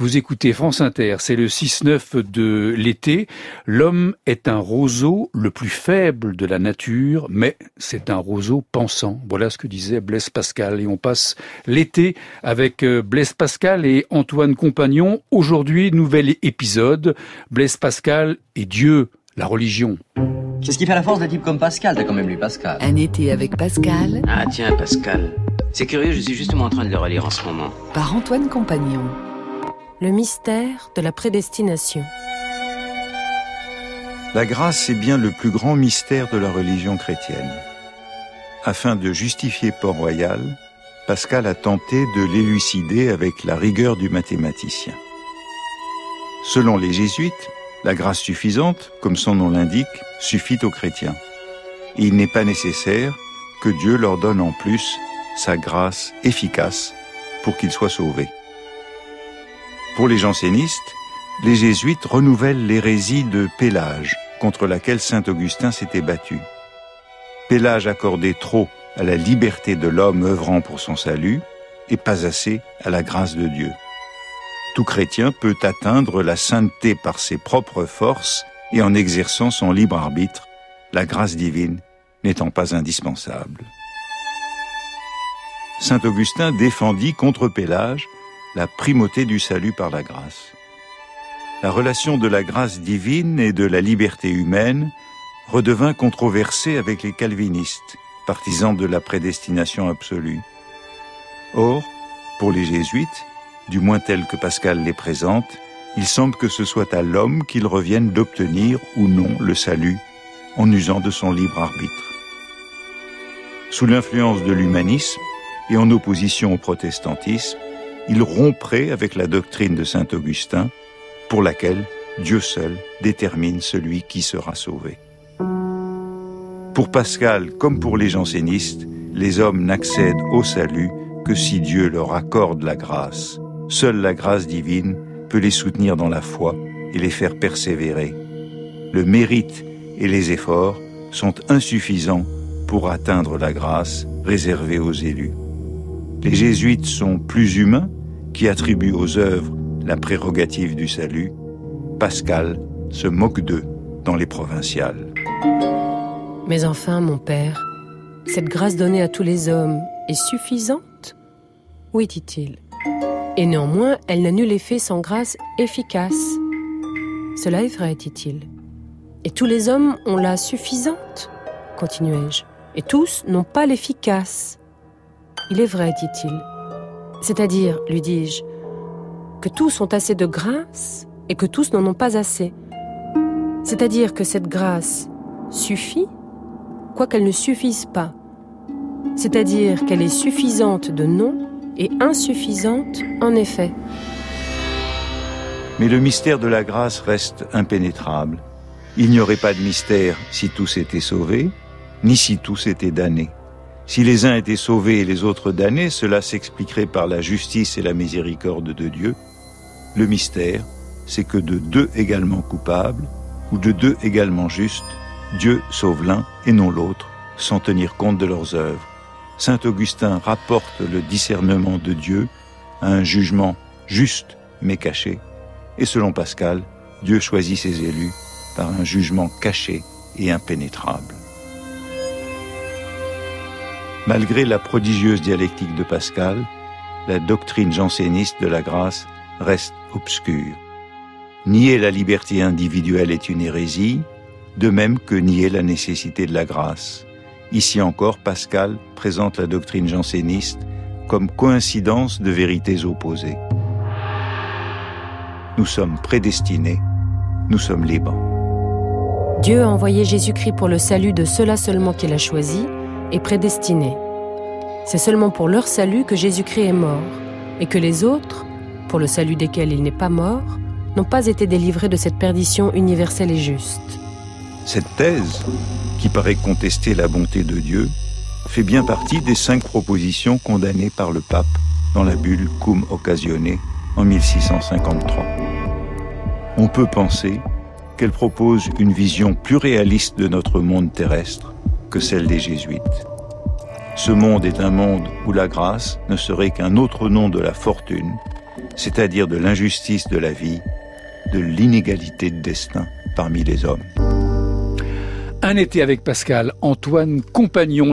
Vous écoutez France Inter, c'est le 6-9 de l'été. L'homme est un roseau le plus faible de la nature, mais c'est un roseau pensant. Voilà ce que disait Blaise Pascal. Et on passe l'été avec euh, Blaise Pascal et Antoine Compagnon. Aujourd'hui, nouvel épisode. Blaise Pascal et Dieu, la religion. C'est ce qui fait la force d'un type comme Pascal. T'as quand même lu Pascal. Un été avec Pascal. Ah tiens, Pascal. C'est curieux, je suis justement en train de le relire en ce moment. Par Antoine Compagnon. Le mystère de la prédestination. La grâce est bien le plus grand mystère de la religion chrétienne. Afin de justifier Port-Royal, Pascal a tenté de l'élucider avec la rigueur du mathématicien. Selon les jésuites, la grâce suffisante, comme son nom l'indique, suffit aux chrétiens. Il n'est pas nécessaire que Dieu leur donne en plus sa grâce efficace pour qu'ils soient sauvés. Pour les jansénistes, les jésuites renouvellent l'hérésie de Pélage, contre laquelle saint Augustin s'était battu. Pélage accordait trop à la liberté de l'homme œuvrant pour son salut et pas assez à la grâce de Dieu. Tout chrétien peut atteindre la sainteté par ses propres forces et en exerçant son libre arbitre, la grâce divine n'étant pas indispensable. Saint Augustin défendit contre Pélage la primauté du salut par la grâce. La relation de la grâce divine et de la liberté humaine redevint controversée avec les calvinistes, partisans de la prédestination absolue. Or, pour les jésuites, du moins tels que Pascal les présente, il semble que ce soit à l'homme qu'il revienne d'obtenir ou non le salut en usant de son libre arbitre. Sous l'influence de l'humanisme et en opposition au protestantisme, il romprait avec la doctrine de saint Augustin, pour laquelle Dieu seul détermine celui qui sera sauvé. Pour Pascal, comme pour les jansénistes, les hommes n'accèdent au salut que si Dieu leur accorde la grâce. Seule la grâce divine peut les soutenir dans la foi et les faire persévérer. Le mérite et les efforts sont insuffisants pour atteindre la grâce réservée aux élus. Les jésuites sont plus humains qui attribue aux œuvres la prérogative du salut, Pascal se moque d'eux dans les provinciales. Mais enfin, mon père, cette grâce donnée à tous les hommes est suffisante? Oui, dit-il. Et néanmoins, elle n'a nul effet sans grâce efficace. Cela est vrai, dit-il. Et tous les hommes ont la suffisante continuai-je. Et tous n'ont pas l'efficace. Il est vrai, dit-il. C'est-à-dire, lui dis-je, que tous ont assez de grâce et que tous n'en ont pas assez. C'est-à-dire que cette grâce suffit, quoiqu'elle ne suffise pas. C'est-à-dire qu'elle est suffisante de nom et insuffisante en effet. Mais le mystère de la grâce reste impénétrable. Il n'y aurait pas de mystère si tous étaient sauvés, ni si tous étaient damnés. Si les uns étaient sauvés et les autres damnés, cela s'expliquerait par la justice et la miséricorde de Dieu. Le mystère, c'est que de deux également coupables, ou de deux également justes, Dieu sauve l'un et non l'autre, sans tenir compte de leurs œuvres. Saint Augustin rapporte le discernement de Dieu à un jugement juste mais caché, et selon Pascal, Dieu choisit ses élus par un jugement caché et impénétrable. Malgré la prodigieuse dialectique de Pascal, la doctrine janséniste de la grâce reste obscure. Nier la liberté individuelle est une hérésie, de même que nier la nécessité de la grâce. Ici encore, Pascal présente la doctrine janséniste comme coïncidence de vérités opposées. Nous sommes prédestinés, nous sommes libres. Dieu a envoyé Jésus-Christ pour le salut de ceux-là seulement qu'il a choisi et prédestiné. C'est seulement pour leur salut que Jésus-Christ est mort, et que les autres, pour le salut desquels il n'est pas mort, n'ont pas été délivrés de cette perdition universelle et juste. Cette thèse, qui paraît contester la bonté de Dieu, fait bien partie des cinq propositions condamnées par le pape dans la bulle Cum Occasione en 1653. On peut penser qu'elle propose une vision plus réaliste de notre monde terrestre que celle des jésuites. Ce monde est un monde où la grâce ne serait qu'un autre nom de la fortune, c'est-à-dire de l'injustice de la vie, de l'inégalité de destin parmi les hommes. Un été avec Pascal Antoine Compagnon.